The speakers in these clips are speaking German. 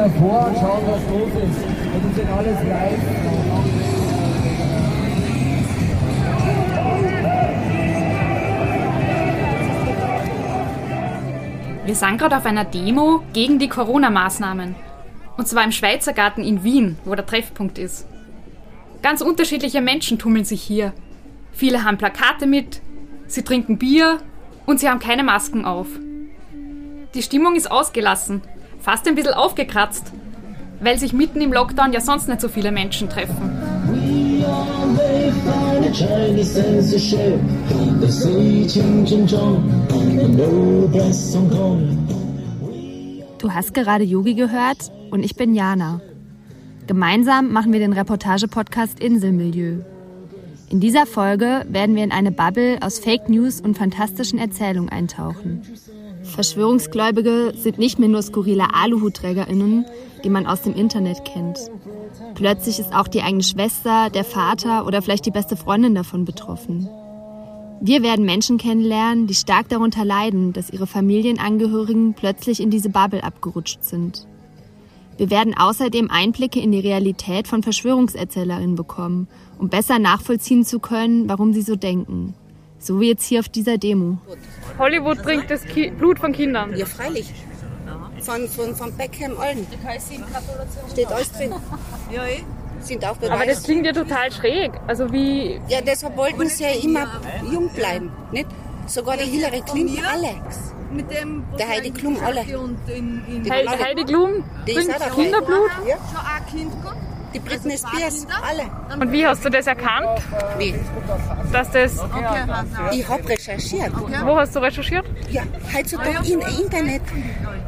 davor und schauen, was los ist. Und das sind alles live. Wir sind gerade auf einer Demo gegen die Corona-Maßnahmen. Und zwar im Schweizer Garten in Wien, wo der Treffpunkt ist. Ganz unterschiedliche Menschen tummeln sich hier. Viele haben Plakate mit, sie trinken Bier und sie haben keine Masken auf. Die Stimmung ist ausgelassen, fast ein bisschen aufgekratzt, weil sich mitten im Lockdown ja sonst nicht so viele Menschen treffen. Du hast gerade Yogi gehört und ich bin Jana. Gemeinsam machen wir den Reportage-Podcast Inselmilieu. In dieser Folge werden wir in eine Bubble aus Fake News und fantastischen Erzählungen eintauchen. Verschwörungsgläubige sind nicht mehr nur skurrile Aluhutträgerinnen, die man aus dem Internet kennt. Plötzlich ist auch die eigene Schwester, der Vater oder vielleicht die beste Freundin davon betroffen. Wir werden Menschen kennenlernen, die stark darunter leiden, dass ihre Familienangehörigen plötzlich in diese Bubble abgerutscht sind. Wir werden außerdem Einblicke in die Realität von Verschwörungserzählerinnen bekommen, um besser nachvollziehen zu können, warum sie so denken. So wie jetzt hier auf dieser Demo. Hollywood trinkt das Ki Blut von Kindern. Ja, freilich. Von, von, von Beckham allen. Steht alles drin. Ja, eh. Sind auch Aber das klingt ja total schräg. Also wie. Ja, deshalb wollten sie ja immer jung bleiben. Nicht? Sogar die Hillary Clinton, alle. Mit dem Der Heidi Klum, alle. Und in, in Die He alle. Heidi Klum dabei. Kinderblut. Ja. schon ein Kind gehabt. Die Britney Spears, alle. Und wie hast du das erkannt, Wie? dass das. Okay. Ich habe recherchiert. Wo hast du recherchiert? Ja, heutzutage im Internet.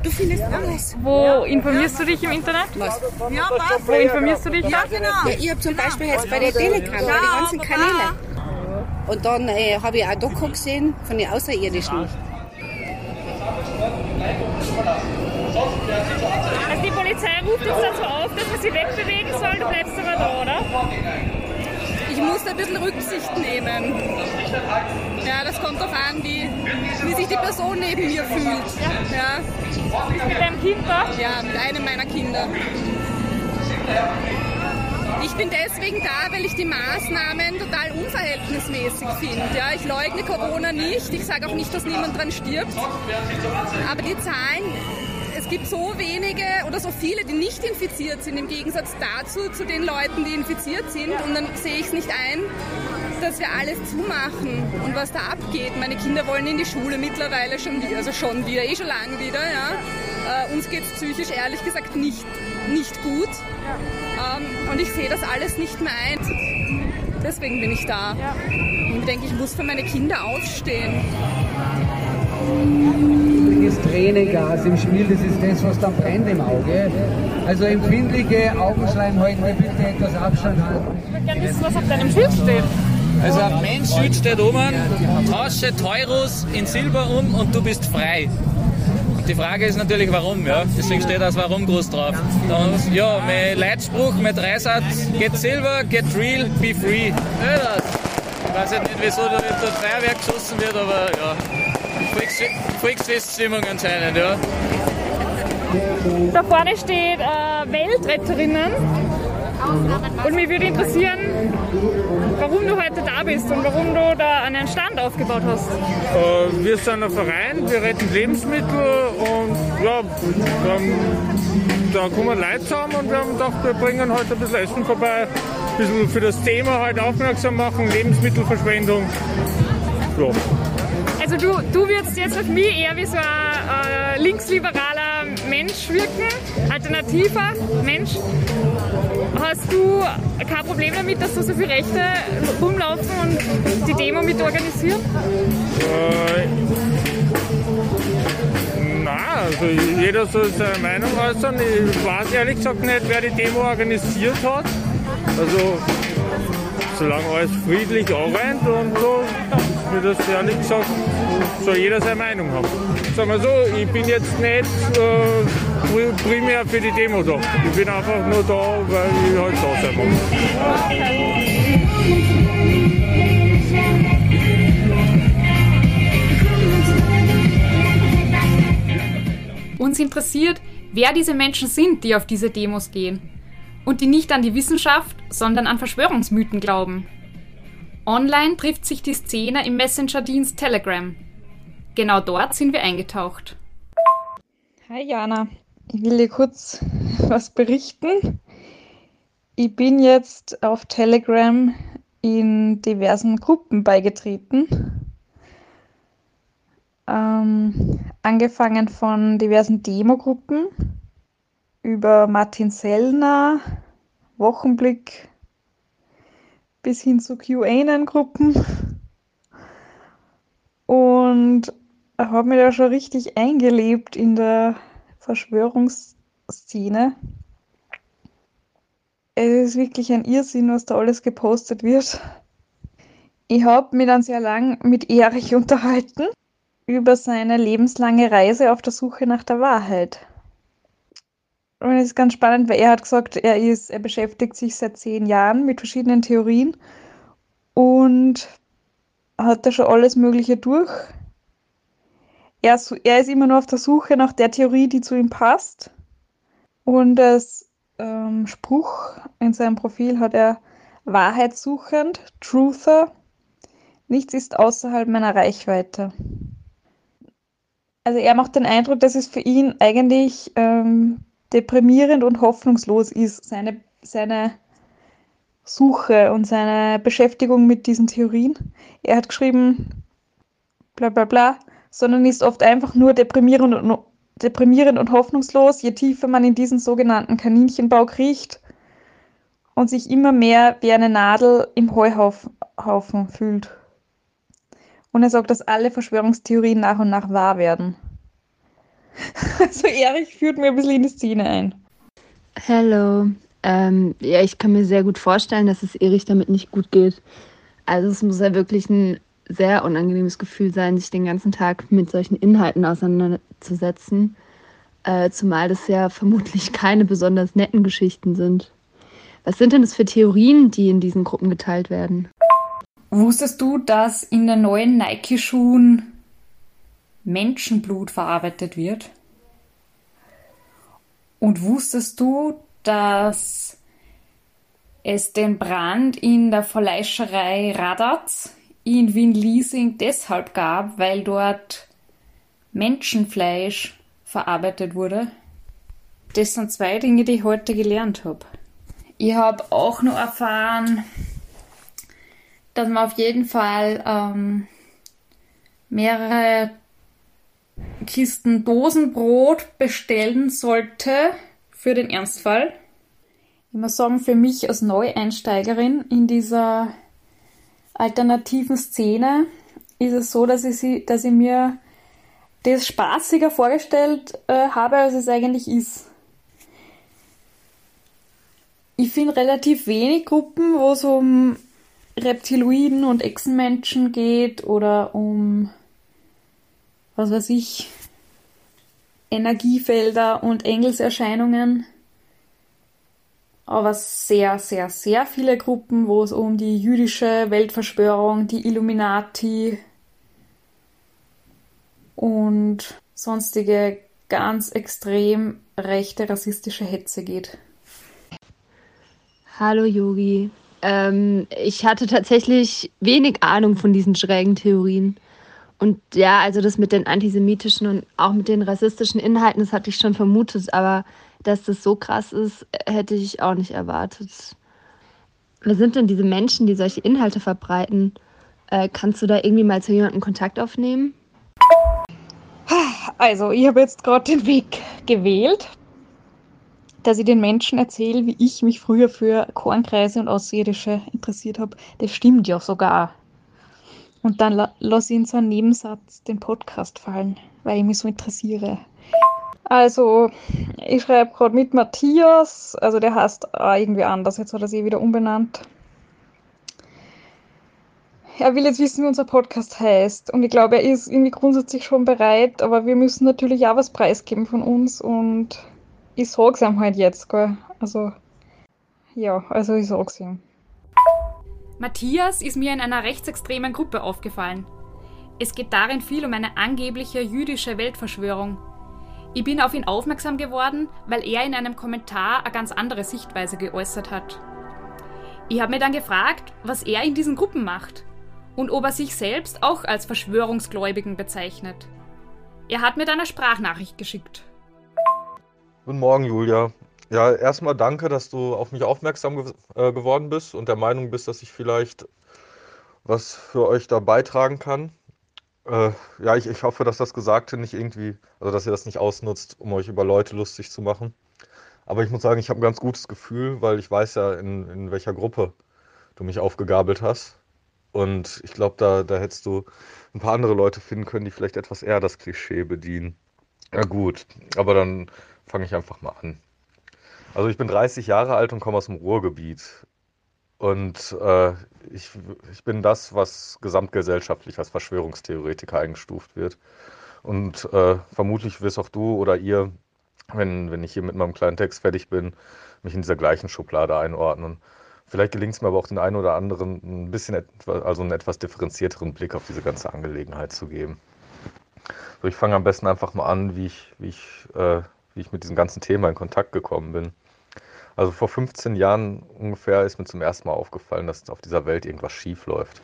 Du findest alles. Wo informierst du dich im Internet? Was? Ja, passt. Wo informierst du dich da? Genau. Ja, ich habe zum Beispiel jetzt bei der Telegram bei den ganzen Kanälen. Und dann äh, habe ich auch Doku gesehen von den Außerirdischen. Also die Polizei ruft jetzt dazu auf, sie wegbewegen soll. Du bleibst aber da, oder? Ich muss ein bisschen Rücksicht nehmen. Ja, das kommt darauf an, wie, wie sich die Person neben mir fühlt. Ja, Mit deinem Kind da? ja, mit einem meiner Kinder. Ich bin deswegen da, weil ich die Maßnahmen total unverhältnismäßig finde. Ja, ich leugne Corona nicht. Ich sage auch nicht, dass niemand dran stirbt. Aber die Zahlen, gibt so wenige oder so viele, die nicht infiziert sind, im Gegensatz dazu zu den Leuten, die infiziert sind. Und dann sehe ich es nicht ein, dass wir alles zumachen und was da abgeht. Meine Kinder wollen in die Schule mittlerweile schon wieder, also schon wieder, eh schon lange wieder. Ja. Äh, uns geht es psychisch ehrlich gesagt nicht, nicht gut. Ähm, und ich sehe das alles nicht mehr ein. Deswegen bin ich da. Und ich denke, ich muss für meine Kinder aufstehen. Übrigens Tränengas im Spiel, das ist das, was dann brennt im Auge. Also empfindliche Augenschleimhäute bitte etwas Abstand halten. Ich würde gerne wissen, was auf deinem Schild steht. Also auf meinem Schild steht oben, tausche Teurus in Silber um und du bist frei. Und die Frage ist natürlich, warum, ja. Deswegen steht das Warum groß drauf. Und ja, mein Leitspruch, mein Dreisatz, get silver, get real, be free. Ja, das. Ich weiß jetzt nicht, wieso da Feuerwerk geschossen wird, aber ja. Volksfest- Volksfeststimmung anscheinend, ja. Da vorne steht äh, Weltretterinnen. Und mich würde interessieren, warum du heute da bist und warum du da einen Stand aufgebaut hast. Äh, Wir sind ein Verein, wir retten Lebensmittel und ja, wir haben, da kommen Leute zusammen und wir haben gedacht, wir bringen heute ein bisschen Essen vorbei, ein bisschen für das Thema halt aufmerksam machen, Lebensmittelverschwendung. Ja. Also du, du würdest jetzt auf mich eher wie so ein äh, linksliberaler Mensch wirken, alternativer Mensch. Hast du kein Problem damit, dass da so viele Rechte rumlaufen und die Demo mit organisieren? Äh, na, also jeder soll seine Meinung äußern. Ich weiß ehrlich gesagt nicht, wer die Demo organisiert hat. Also, solange alles friedlich anrennt und so, mir das ehrlich gesagt, soll jeder seine Meinung haben. Sagen wir so, ich bin jetzt nicht äh, pri- primär für die Demo da. Ich bin einfach nur da, weil ich halt da sein muss. Uns interessiert, wer diese Menschen sind, die auf diese Demos gehen und die nicht an die Wissenschaft, sondern an Verschwörungsmythen glauben. Online trifft sich die Szene im Messenger-Dienst Telegram. Genau dort sind wir eingetaucht. Hi Jana, ich will dir kurz was berichten. Ich bin jetzt auf Telegram in diversen Gruppen beigetreten. Ähm, angefangen von diversen Demogruppen über Martin Sellner, Wochenblick bis hin zu QAnon-Gruppen. Und habe mich da schon richtig eingelebt in der Verschwörungsszene. Es ist wirklich ein Irrsinn, was da alles gepostet wird. Ich habe mich dann sehr lang mit Erich unterhalten über seine lebenslange Reise auf der Suche nach der Wahrheit. Und es ist ganz spannend, weil er hat gesagt, er ist, er beschäftigt sich seit zehn Jahren mit verschiedenen Theorien und hat da schon alles Mögliche durch. Er, er ist immer nur auf der Suche nach der Theorie, die zu ihm passt. Und als ähm, Spruch in seinem Profil hat er Wahrheitssuchend, Truther, nichts ist außerhalb meiner Reichweite. Also er macht den Eindruck, dass es für ihn eigentlich ähm, deprimierend und hoffnungslos ist, seine, seine Suche und seine Beschäftigung mit diesen Theorien. Er hat geschrieben, bla bla bla, sondern ist oft einfach nur deprimierend und, deprimierend und hoffnungslos, je tiefer man in diesen sogenannten Kaninchenbau kriecht und sich immer mehr wie eine Nadel im Heuhaufen fühlt. Und er sagt, dass alle Verschwörungstheorien nach und nach wahr werden. Also Erich führt mir ein bisschen in die Szene ein. Hallo. Ähm, ja, ich kann mir sehr gut vorstellen, dass es Erich damit nicht gut geht. Also es muss ja wirklich ein sehr unangenehmes Gefühl sein, sich den ganzen Tag mit solchen Inhalten auseinanderzusetzen. Äh, zumal das ja vermutlich keine besonders netten Geschichten sind. Was sind denn das für Theorien, die in diesen Gruppen geteilt werden? Wusstest du, dass in den neuen Nike-Schuhen Menschenblut verarbeitet wird? Und wusstest du, dass es den Brand in der Fleischerei Radatz in Wien-Liesing deshalb gab, weil dort Menschenfleisch verarbeitet wurde? Das sind zwei Dinge, die ich heute gelernt habe. Ich habe auch noch erfahren, dass man auf jeden Fall ähm, mehrere Kisten Dosenbrot bestellen sollte für den Ernstfall. Ich muss sagen, für mich als Neueinsteigerin in dieser alternativen Szene ist es so, dass ich, sie, dass ich mir das spaßiger vorgestellt äh, habe, als es eigentlich ist. Ich finde relativ wenig Gruppen, wo es um Reptiloiden und Echsenmenschen geht oder um was weiß ich, Energiefelder und Engelserscheinungen. Aber sehr, sehr, sehr viele Gruppen, wo es um die jüdische Weltverschwörung, die Illuminati und sonstige ganz extrem rechte rassistische Hetze geht. Hallo Yogi. Ähm, ich hatte tatsächlich wenig Ahnung von diesen schrägen Theorien. Und ja, also das mit den antisemitischen und auch mit den rassistischen Inhalten, das hatte ich schon vermutet, aber dass das so krass ist, hätte ich auch nicht erwartet. Wer sind denn diese Menschen, die solche Inhalte verbreiten? Äh, kannst du da irgendwie mal zu jemandem Kontakt aufnehmen? Also, ich habe jetzt gerade den Weg gewählt, dass ich den Menschen erzähle, wie ich mich früher für Kornkreise und Außerirdische interessiert habe. Das stimmt ja sogar. Und dann la lass ich in so einen Nebensatz den Podcast fallen, weil ich mich so interessiere. Also, ich schreibe gerade mit Matthias, also der heißt irgendwie anders, jetzt hat er sich wieder umbenannt. Er will jetzt wissen, wie unser Podcast heißt. Und ich glaube, er ist irgendwie grundsätzlich schon bereit, aber wir müssen natürlich auch was preisgeben von uns und ich sag's ihm halt jetzt, gell. Also, ja, also ich sag's ihm. Matthias ist mir in einer rechtsextremen Gruppe aufgefallen. Es geht darin viel um eine angebliche jüdische Weltverschwörung. Ich bin auf ihn aufmerksam geworden, weil er in einem Kommentar eine ganz andere Sichtweise geäußert hat. Ich habe mir dann gefragt, was er in diesen Gruppen macht und ob er sich selbst auch als Verschwörungsgläubigen bezeichnet. Er hat mir dann eine Sprachnachricht geschickt. Guten Morgen, Julia. Ja, erstmal danke, dass du auf mich aufmerksam ge äh, geworden bist und der Meinung bist, dass ich vielleicht was für euch da beitragen kann. Äh, ja, ich, ich hoffe, dass das Gesagte nicht irgendwie, also dass ihr das nicht ausnutzt, um euch über Leute lustig zu machen. Aber ich muss sagen, ich habe ein ganz gutes Gefühl, weil ich weiß ja, in, in welcher Gruppe du mich aufgegabelt hast. Und ich glaube, da, da hättest du ein paar andere Leute finden können, die vielleicht etwas eher das Klischee bedienen. Ja gut, aber dann fange ich einfach mal an. Also ich bin 30 Jahre alt und komme aus dem Ruhrgebiet. Und äh, ich, ich bin das, was gesamtgesellschaftlich als Verschwörungstheoretiker eingestuft wird. Und äh, vermutlich wirst auch du oder ihr, wenn, wenn ich hier mit meinem kleinen Text fertig bin, mich in dieser gleichen Schublade einordnen. Vielleicht gelingt es mir aber auch den einen oder anderen ein bisschen, also einen etwas differenzierteren Blick auf diese ganze Angelegenheit zu geben. So, ich fange am besten einfach mal an, wie ich, wie ich, äh, wie ich mit diesem ganzen Thema in Kontakt gekommen bin. Also vor 15 Jahren ungefähr ist mir zum ersten Mal aufgefallen, dass auf dieser Welt irgendwas schief läuft.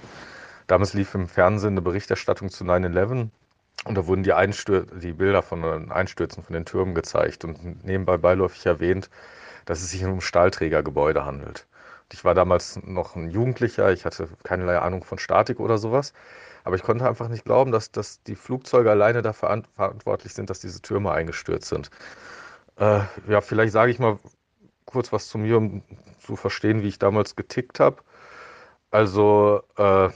Damals lief im Fernsehen eine Berichterstattung zu 9-11 und da wurden die, die Bilder von den Einstürzen von den Türmen gezeigt und nebenbei beiläufig erwähnt, dass es sich um Stahlträgergebäude handelt. Ich war damals noch ein Jugendlicher, ich hatte keinerlei Ahnung von Statik oder sowas, aber ich konnte einfach nicht glauben, dass, dass die Flugzeuge alleine dafür verantwortlich sind, dass diese Türme eingestürzt sind. Äh, ja, vielleicht sage ich mal, kurz was zu mir, um zu verstehen, wie ich damals getickt habe. Also, äh,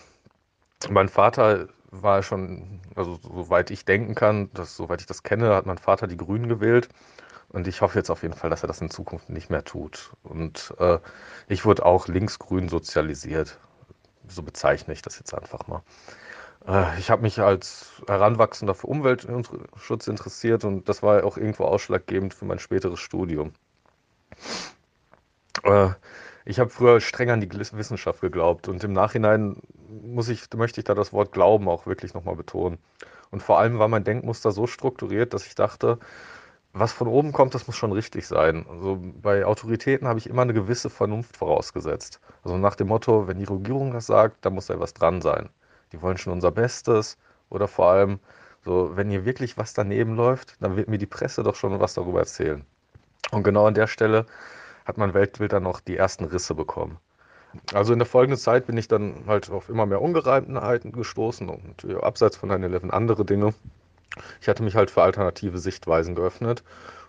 mein Vater war schon, also soweit ich denken kann, dass, soweit ich das kenne, hat mein Vater die Grünen gewählt. Und ich hoffe jetzt auf jeden Fall, dass er das in Zukunft nicht mehr tut. Und äh, ich wurde auch linksgrün sozialisiert. So bezeichne ich das jetzt einfach mal. Äh, ich habe mich als Heranwachsender für Umweltschutz interessiert und das war auch irgendwo ausschlaggebend für mein späteres Studium. Äh, ich habe früher streng an die Wissenschaft geglaubt und im Nachhinein muss ich, möchte ich da das Wort Glauben auch wirklich nochmal betonen. Und vor allem war mein Denkmuster so strukturiert, dass ich dachte, was von oben kommt, das muss schon richtig sein. Also bei Autoritäten habe ich immer eine gewisse Vernunft vorausgesetzt. Also nach dem Motto, wenn die Regierung das sagt, dann muss da was dran sein. Die wollen schon unser Bestes. Oder vor allem, so, wenn hier wirklich was daneben läuft, dann wird mir die Presse doch schon was darüber erzählen. Und genau an der Stelle hat mein Weltbild dann noch die ersten Risse bekommen. Also in der folgenden Zeit bin ich dann halt auf immer mehr Ungereimtheiten gestoßen und abseits von 9-11 andere Dinge. Ich hatte mich halt für alternative Sichtweisen geöffnet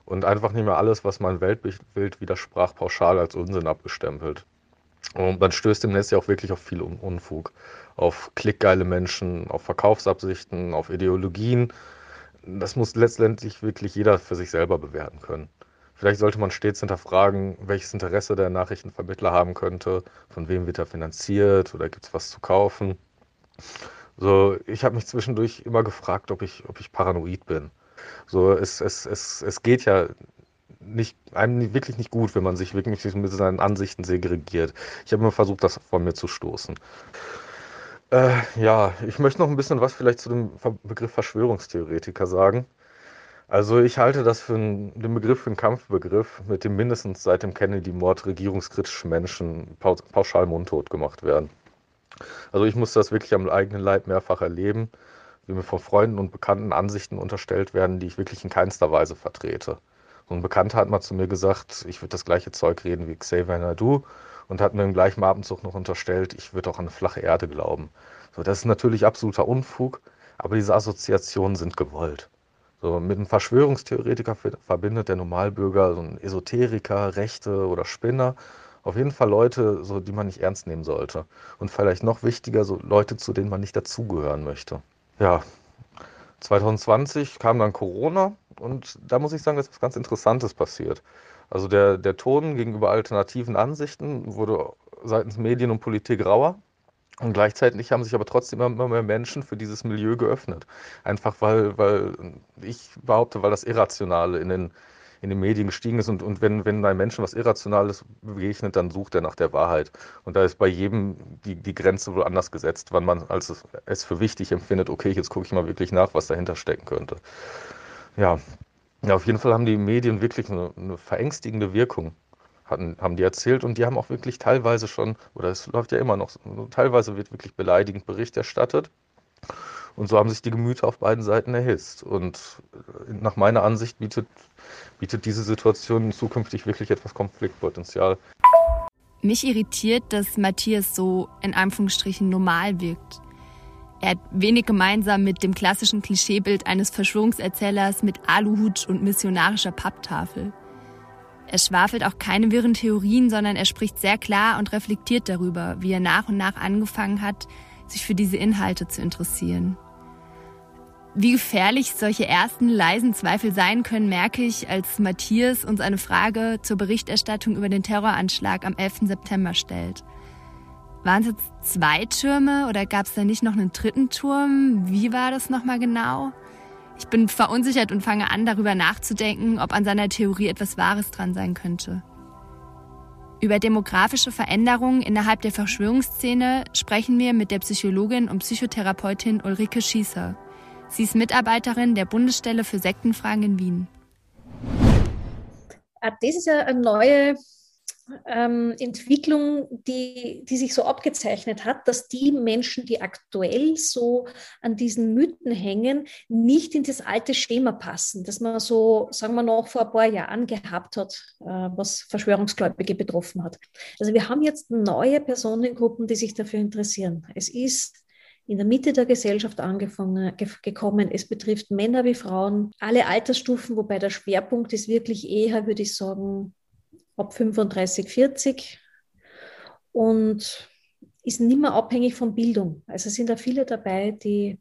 und einfach nicht mehr alles, was mein Weltbild widersprach, pauschal als Unsinn abgestempelt. Und man stößt im Netz ja auch wirklich auf viel Unfug. Auf klickgeile Menschen, auf Verkaufsabsichten, auf Ideologien. Das muss letztendlich wirklich jeder für sich selber bewerten können. Vielleicht sollte man stets hinterfragen, welches Interesse der Nachrichtenvermittler haben könnte, von wem wird er finanziert oder gibt es was zu kaufen. So, ich habe mich zwischendurch immer gefragt, ob ich, ob ich paranoid bin. So, es, es, es, es geht ja nicht, einem wirklich nicht gut, wenn man sich wirklich mit seinen Ansichten segregiert. Ich habe immer versucht, das von mir zu stoßen. Äh, ja, ich möchte noch ein bisschen was vielleicht zu dem Begriff Verschwörungstheoretiker sagen. Also ich halte das für einen, den Begriff für einen Kampfbegriff, mit dem mindestens seit dem Kennedy-Mord regierungskritische Menschen pauschal mundtot gemacht werden. Also ich musste das wirklich am eigenen Leib mehrfach erleben, wie mir von Freunden und Bekannten Ansichten unterstellt werden, die ich wirklich in keinster Weise vertrete. So ein Bekannter hat mal zu mir gesagt, ich würde das gleiche Zeug reden wie Xavier Nadu und hat mir im gleichen Abendzug noch unterstellt, ich würde auch an eine flache Erde glauben. So, das ist natürlich absoluter Unfug, aber diese Assoziationen sind gewollt. So, mit einem Verschwörungstheoretiker verbindet der Normalbürger so einen Esoteriker, Rechte oder Spinner. Auf jeden Fall Leute, so, die man nicht ernst nehmen sollte. Und vielleicht noch wichtiger, so Leute, zu denen man nicht dazugehören möchte. Ja, 2020 kam dann Corona und da muss ich sagen, dass was ganz Interessantes passiert. Also der, der Ton gegenüber alternativen Ansichten wurde seitens Medien und Politik rauer. Und gleichzeitig haben sich aber trotzdem immer mehr Menschen für dieses Milieu geöffnet. Einfach weil, weil ich behaupte, weil das Irrationale in den, in den Medien gestiegen ist. Und, und wenn, wenn ein Menschen was Irrationales begegnet, dann sucht er nach der Wahrheit. Und da ist bei jedem die, die Grenze wohl anders gesetzt, wann man als es, es für wichtig empfindet, okay, jetzt gucke ich mal wirklich nach, was dahinter stecken könnte. Ja, Ja, auf jeden Fall haben die Medien wirklich eine, eine verängstigende Wirkung, hatten, haben die erzählt. Und die haben auch wirklich teilweise schon, oder es läuft ja immer noch, teilweise wird wirklich beleidigend Bericht erstattet. Und so haben sich die Gemüter auf beiden Seiten erhitzt. Und äh, nach meiner Ansicht bietet, bietet diese Situation zukünftig wirklich etwas Konfliktpotenzial. Mich irritiert, dass Matthias so in Anführungsstrichen normal wirkt. Er hat wenig gemeinsam mit dem klassischen Klischeebild eines Verschwörungserzählers mit Aluhut und missionarischer Papptafel. Er schwafelt auch keine wirren Theorien, sondern er spricht sehr klar und reflektiert darüber, wie er nach und nach angefangen hat, sich für diese Inhalte zu interessieren. Wie gefährlich solche ersten leisen Zweifel sein können, merke ich, als Matthias uns eine Frage zur Berichterstattung über den Terroranschlag am 11. September stellt. Waren es jetzt zwei Türme oder gab es da nicht noch einen dritten Turm? Wie war das nochmal genau? Ich bin verunsichert und fange an, darüber nachzudenken, ob an seiner Theorie etwas Wahres dran sein könnte. Über demografische Veränderungen innerhalb der Verschwörungsszene sprechen wir mit der Psychologin und Psychotherapeutin Ulrike Schießer. Sie ist Mitarbeiterin der Bundesstelle für Sektenfragen in Wien. Ah, das ist ja eine neue ähm, Entwicklung, die, die sich so abgezeichnet hat, dass die Menschen, die aktuell so an diesen Mythen hängen, nicht in das alte Schema passen, das man so, sagen wir noch, vor ein paar Jahren gehabt hat, äh, was Verschwörungsgläubige betroffen hat. Also wir haben jetzt neue Personengruppen, die sich dafür interessieren. Es ist in der Mitte der Gesellschaft angefangen, ge gekommen. Es betrifft Männer wie Frauen, alle Altersstufen, wobei der Schwerpunkt ist wirklich eher, würde ich sagen, ab 35, 40 und ist nicht mehr abhängig von Bildung. Also sind da viele dabei, die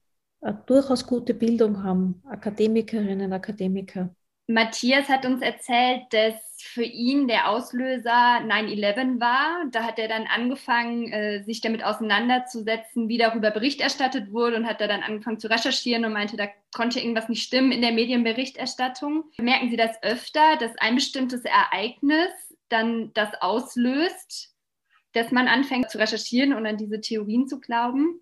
durchaus gute Bildung haben, Akademikerinnen, Akademiker. Matthias hat uns erzählt, dass für ihn der Auslöser 9-11 war. Da hat er dann angefangen, äh, sich damit auseinanderzusetzen, wie darüber Bericht erstattet wurde und hat da dann angefangen zu recherchieren und meinte, da konnte irgendwas nicht stimmen in der Medienberichterstattung. Merken Sie das öfter, dass ein bestimmtes Ereignis dann das auslöst, dass man anfängt zu recherchieren und an diese Theorien zu glauben?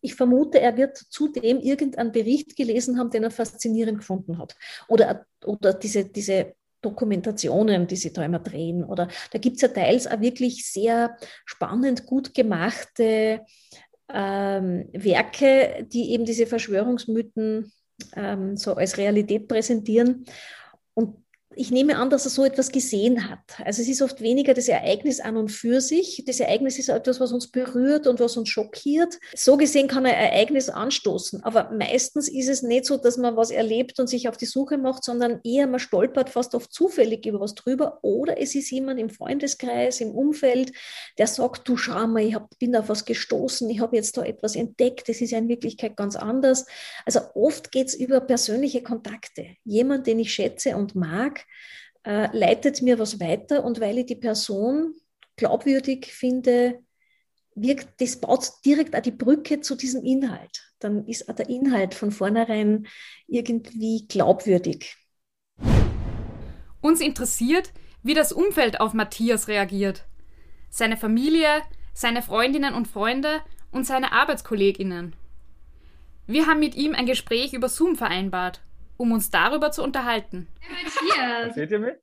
Ich vermute, er wird zudem irgendeinen Bericht gelesen haben, den er faszinierend gefunden hat. Oder, oder diese, diese Dokumentationen, die sie da immer drehen. Oder da gibt es ja teils auch wirklich sehr spannend, gut gemachte ähm, Werke, die eben diese Verschwörungsmythen ähm, so als Realität präsentieren. Und ich nehme an, dass er so etwas gesehen hat. Also es ist oft weniger das Ereignis an und für sich. Das Ereignis ist etwas, was uns berührt und was uns schockiert. So gesehen kann ein Ereignis anstoßen. Aber meistens ist es nicht so, dass man was erlebt und sich auf die Suche macht, sondern eher man stolpert fast oft zufällig über was drüber. Oder es ist jemand im Freundeskreis, im Umfeld, der sagt, du schau mal, ich hab, bin auf was gestoßen, ich habe jetzt da etwas entdeckt, das ist ja in Wirklichkeit ganz anders. Also oft geht es über persönliche Kontakte. Jemand, den ich schätze und mag, äh, leitet mir was weiter und weil ich die Person glaubwürdig finde, wirkt, das baut direkt auch die Brücke zu diesem Inhalt. Dann ist auch der Inhalt von vornherein irgendwie glaubwürdig. Uns interessiert, wie das Umfeld auf Matthias reagiert. Seine Familie, seine Freundinnen und Freunde und seine Arbeitskolleginnen. Wir haben mit ihm ein Gespräch über Zoom vereinbart um uns darüber zu unterhalten. Matthias. Seht ihr mich?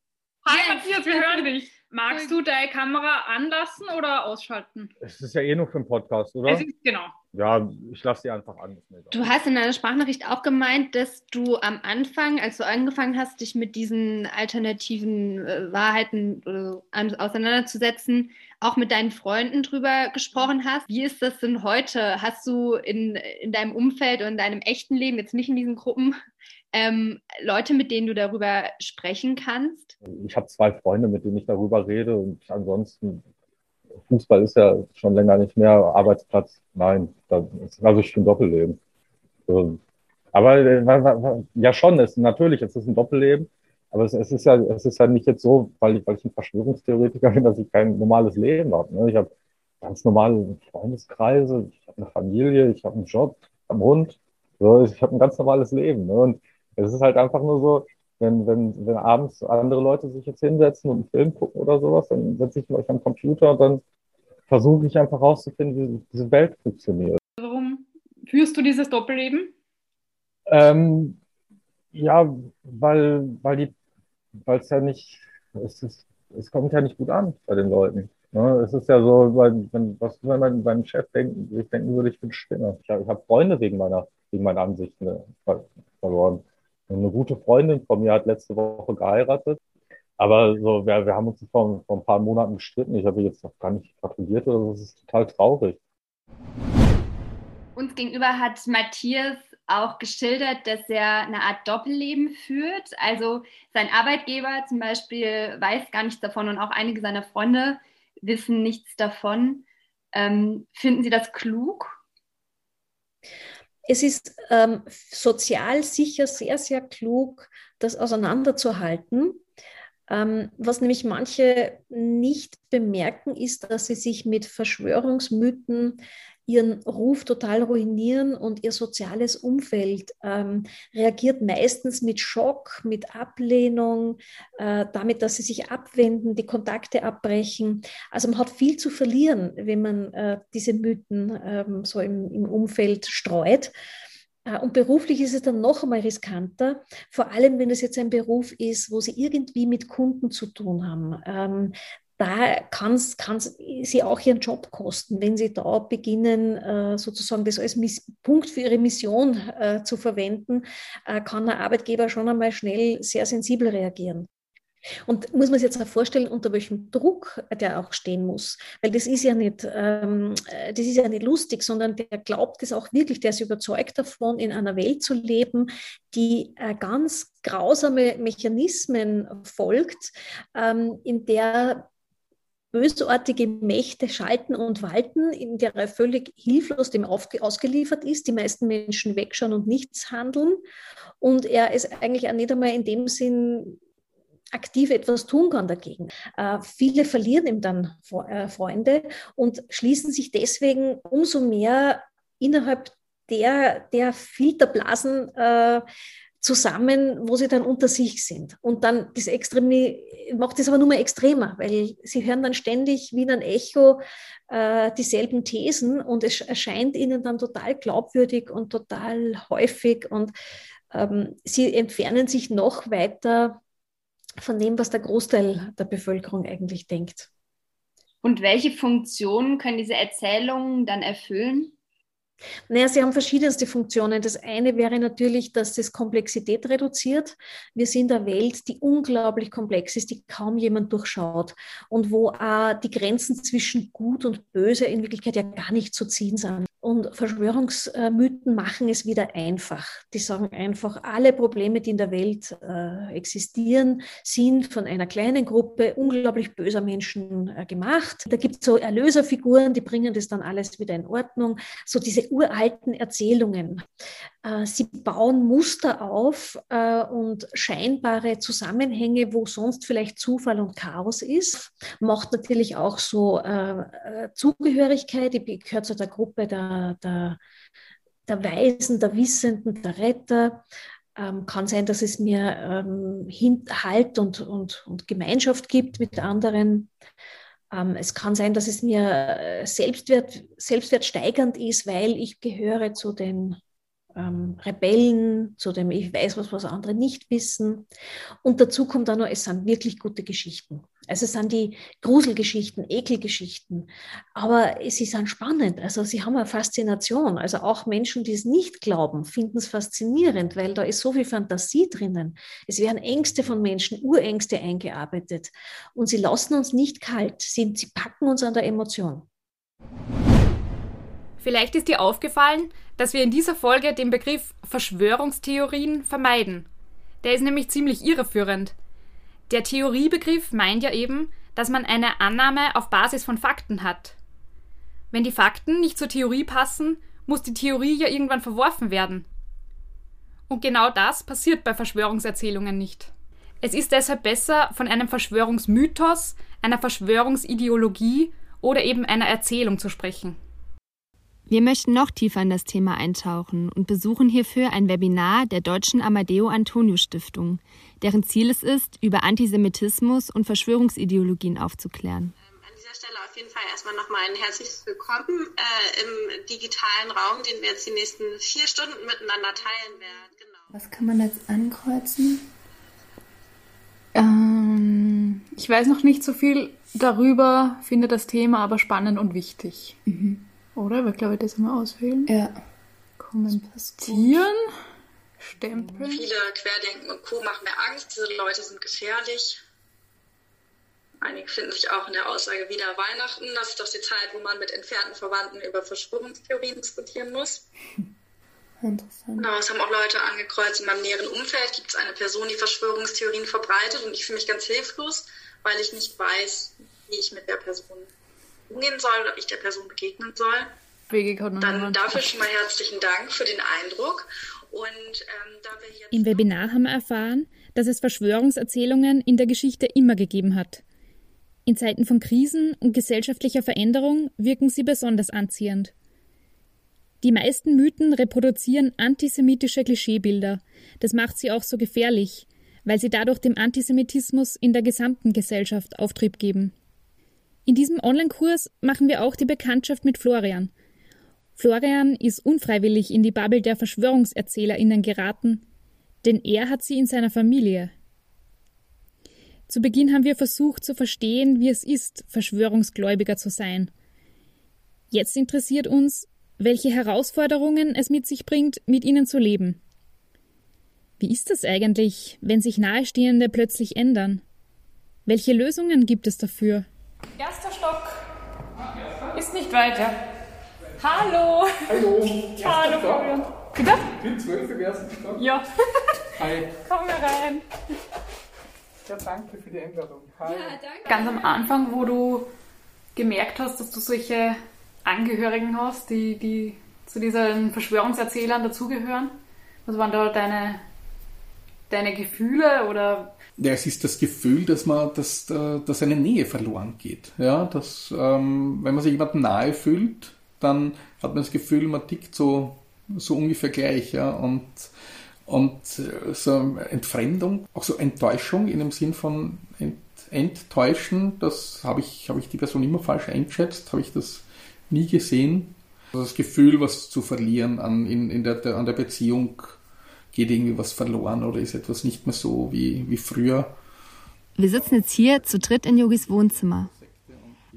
Hi Matthias, wir hören dich. Magst du deine Kamera anlassen oder ausschalten? Es ist ja eh nur für einen Podcast, oder? Es ist, genau. Ja, ich lasse die einfach an. Du hast in deiner Sprachnachricht auch gemeint, dass du am Anfang, als du angefangen hast, dich mit diesen alternativen äh, Wahrheiten äh, auseinanderzusetzen, auch mit deinen Freunden drüber gesprochen hast. Wie ist das denn heute? Hast du in, in deinem Umfeld und in deinem echten Leben, jetzt nicht in diesen Gruppen, ähm, Leute, mit denen du darüber sprechen kannst? Ich habe zwei Freunde, mit denen ich darüber rede und ansonsten Fußball ist ja schon länger nicht mehr Arbeitsplatz. Nein, das ist also ich ein Doppelleben. Aber äh, ja schon, es, natürlich, es ist ein Doppelleben. Aber es, es, ist ja, es ist ja nicht jetzt so, weil ich, weil ich ein Verschwörungstheoretiker bin, dass ich kein normales Leben habe. Ne? Ich habe ganz normale Freundeskreise, ich habe eine Familie, ich habe einen Job, ich habe einen Hund. So, ich habe ein ganz normales Leben. Ne? Und es ist halt einfach nur so, wenn, wenn, wenn abends andere Leute sich jetzt hinsetzen und einen Film gucken oder sowas, dann setze ich mich am Computer und dann versuche ich einfach rauszufinden, wie diese Welt funktioniert. Warum führst du dieses Doppelleben? Ähm, Ja, weil, weil die, weil es ja nicht, es ist, es kommt ja nicht gut an bei den Leuten. Ne? Es ist ja so, wenn, wenn, was, wenn mein, mein Chef denkt, ich denken würde, ich bin Spinner. Ich habe hab Freunde wegen meiner, wegen meiner Ansichten äh, verloren. Eine gute Freundin von mir hat letzte Woche geheiratet. Aber so, wir, wir haben uns vor, vor ein paar Monaten gestritten. Ich habe jetzt noch gar nicht gratuliert. Das ist total traurig. Uns gegenüber hat Matthias auch geschildert, dass er eine Art Doppelleben führt. Also sein Arbeitgeber zum Beispiel weiß gar nichts davon und auch einige seiner Freunde wissen nichts davon. Ähm, finden Sie das klug? Es ist ähm, sozial sicher sehr, sehr klug, das auseinanderzuhalten. Ähm, was nämlich manche nicht bemerken, ist, dass sie sich mit Verschwörungsmythen ihren Ruf total ruinieren und ihr soziales Umfeld ähm, reagiert meistens mit Schock, mit Ablehnung, äh, damit, dass sie sich abwenden, die Kontakte abbrechen. Also man hat viel zu verlieren, wenn man äh, diese Mythen ähm, so im, im Umfeld streut. Äh, und beruflich ist es dann noch einmal riskanter, vor allem wenn es jetzt ein Beruf ist, wo sie irgendwie mit Kunden zu tun haben. Ähm, da kann es sie auch ihren Job kosten, wenn sie da beginnen, äh, sozusagen das als Punkt für ihre Mission äh, zu verwenden, äh, kann der Arbeitgeber schon einmal schnell sehr sensibel reagieren. Und muss man sich jetzt auch vorstellen, unter welchem Druck der auch stehen muss. Weil das ist ja nicht, ähm, das ist ja nicht lustig, sondern der glaubt es auch wirklich, der ist überzeugt davon, in einer Welt zu leben, die äh, ganz grausame Mechanismen folgt, ähm, in der bösartige Mächte schalten und walten, in der er völlig hilflos dem ausgeliefert ist, die meisten Menschen wegschauen und nichts handeln und er es eigentlich auch nicht einmal in dem Sinn aktiv etwas tun kann dagegen. Äh, viele verlieren ihm dann äh, Freunde und schließen sich deswegen umso mehr innerhalb der, der Filterblasen äh, zusammen, wo sie dann unter sich sind. Und dann das Extremi macht es aber nur mehr extremer, weil sie hören dann ständig wie in ein Echo äh, dieselben Thesen und es erscheint ihnen dann total glaubwürdig und total häufig und ähm, sie entfernen sich noch weiter von dem, was der Großteil der Bevölkerung eigentlich denkt. Und welche Funktionen können diese Erzählungen dann erfüllen? Naja, sie haben verschiedenste Funktionen. Das eine wäre natürlich, dass es Komplexität reduziert. Wir sind in einer Welt, die unglaublich komplex ist, die kaum jemand durchschaut und wo äh, die Grenzen zwischen Gut und Böse in Wirklichkeit ja gar nicht zu ziehen sind. Und Verschwörungsmythen machen es wieder einfach. Die sagen einfach, alle Probleme, die in der Welt äh, existieren, sind von einer kleinen Gruppe unglaublich böser Menschen äh, gemacht. Da gibt es so Erlöserfiguren, die bringen das dann alles wieder in Ordnung. So diese uralten Erzählungen. Äh, sie bauen Muster auf äh, und scheinbare Zusammenhänge, wo sonst vielleicht Zufall und Chaos ist. Macht natürlich auch so äh, Zugehörigkeit. Ich gehöre zu der Gruppe der, der, der Weisen, der Wissenden, der Retter. Ähm, kann sein, dass es mir ähm, Halt und, und, und Gemeinschaft gibt mit anderen. Ähm, es kann sein, dass es mir Selbstwert, selbstwertsteigernd ist, weil ich gehöre zu den ähm, Rebellen, zu dem ich weiß was, was andere nicht wissen. Und dazu kommt auch noch, es sind wirklich gute Geschichten. Also es sind die Gruselgeschichten, Ekelgeschichten, aber sie sind spannend. Also sie haben eine Faszination. Also auch Menschen, die es nicht glauben, finden es faszinierend, weil da ist so viel Fantasie drinnen. Es werden Ängste von Menschen, Urängste eingearbeitet und sie lassen uns nicht kalt. Sie, sie packen uns an der Emotion. Vielleicht ist dir aufgefallen, dass wir in dieser Folge den Begriff Verschwörungstheorien vermeiden. Der ist nämlich ziemlich irreführend. Der Theoriebegriff meint ja eben, dass man eine Annahme auf Basis von Fakten hat. Wenn die Fakten nicht zur Theorie passen, muss die Theorie ja irgendwann verworfen werden. Und genau das passiert bei Verschwörungserzählungen nicht. Es ist deshalb besser, von einem Verschwörungsmythos, einer Verschwörungsideologie oder eben einer Erzählung zu sprechen. Wir möchten noch tiefer in das Thema eintauchen und besuchen hierfür ein Webinar der Deutschen Amadeo Antonio Stiftung, deren Ziel es ist, über Antisemitismus und Verschwörungsideologien aufzuklären. An dieser Stelle auf jeden Fall erstmal nochmal ein herzliches Willkommen äh, im digitalen Raum, den wir jetzt die nächsten vier Stunden miteinander teilen werden. Genau. Was kann man jetzt ankreuzen? Ähm, ich weiß noch nicht so viel darüber, finde das Thema aber spannend und wichtig. Mhm. Oder? Wir glaube ich das immer auswählen. Ja. Kommentieren. Stempeln. Viele Querdenken und Co. machen mir Angst. Diese Leute sind gefährlich. Einige finden sich auch in der Aussage wieder Weihnachten. Das ist doch die Zeit, wo man mit entfernten Verwandten über Verschwörungstheorien diskutieren muss. Interessant. Genau, es haben auch Leute angekreuzt. In meinem näheren Umfeld gibt es eine Person, die Verschwörungstheorien verbreitet und ich fühle mich ganz hilflos, weil ich nicht weiß, wie ich mit der Person umgehen soll oder wie ich der Person begegnen soll. Dann dafür schon mal herzlichen Dank für den Eindruck. Und ähm, da wir hier Im Webinar haben wir erfahren, dass es Verschwörungserzählungen in der Geschichte immer gegeben hat. In Zeiten von Krisen und gesellschaftlicher Veränderung wirken sie besonders anziehend. Die meisten Mythen reproduzieren antisemitische Klischeebilder. Das macht sie auch so gefährlich, weil sie dadurch dem Antisemitismus in der gesamten Gesellschaft Auftrieb geben. In diesem Online-Kurs machen wir auch die Bekanntschaft mit Florian. Florian ist unfreiwillig in die Bubble der VerschwörungserzählerInnen geraten, denn er hat sie in seiner Familie. Zu Beginn haben wir versucht zu verstehen, wie es ist, Verschwörungsgläubiger zu sein. Jetzt interessiert uns, welche Herausforderungen es mit sich bringt, mit ihnen zu leben. Wie ist das eigentlich, wenn sich Nahestehende plötzlich ändern? Welche Lösungen gibt es dafür? Erster Stock. Ist nicht weiter. Hallo. Hallo. Hallo, Florian. Bitte? Bin zwölf im ersten Stock. Ja. Hi. Komm herein. Ja, danke für die Änderung. Hi. Ganz am Anfang, wo du gemerkt hast, dass du solche Angehörigen hast, die, die zu diesen Verschwörungserzählern dazugehören. Was waren da deine, deine Gefühle oder Ja, es ist das Gefühl, dass man, dass, äh, dass eine Nähe verloren geht. Ja, dass, ähm, wenn man sich jemandem nahe fühlt, dann hat man das Gefühl, man tickt so, so ungefähr gleich. Ja, und, und äh, so Entfremdung, auch so Enttäuschung in dem Sinn von ent, enttäuschen, das habe ich, habe ich die Person immer falsch eingeschätzt, habe ich das nie gesehen. Also das Gefühl, was zu verlieren an, in, in der, der, an der Beziehung, geht irgendwie was verloren oder ist etwas nicht mehr so wie, wie früher. Wir sitzen jetzt hier zu dritt in Yogis Wohnzimmer.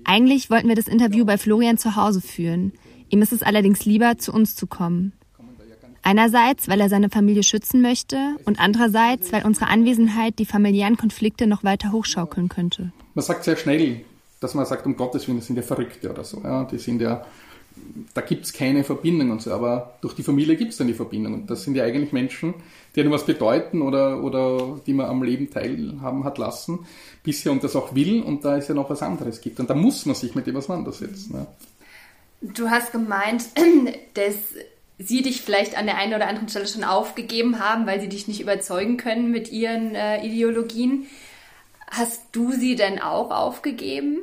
Eigentlich wollten wir das Interview bei Florian zu Hause führen. Ihm ist es allerdings lieber, zu uns zu kommen. Einerseits, weil er seine Familie schützen möchte und andererseits, weil unsere Anwesenheit die familiären Konflikte noch weiter hochschaukeln könnte. Man sagt sehr schnell, dass man sagt, um Gottes Willen, das sind ja Verrückte oder so. Ja, die sind ja, da gibt es keine Verbindung und so, aber durch die Familie gibt es dann die Verbindung. Und das sind ja eigentlich Menschen, die einem was bedeuten oder, oder die man am Leben teilhaben hat lassen bisher und das auch will und da es ja noch was anderes gibt. Und da muss man sich mit dem auseinandersetzen. Ja. Du hast gemeint, dass sie dich vielleicht an der einen oder anderen Stelle schon aufgegeben haben, weil sie dich nicht überzeugen können mit ihren äh, Ideologien. Hast du sie denn auch aufgegeben?